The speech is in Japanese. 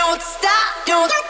don't stop, don't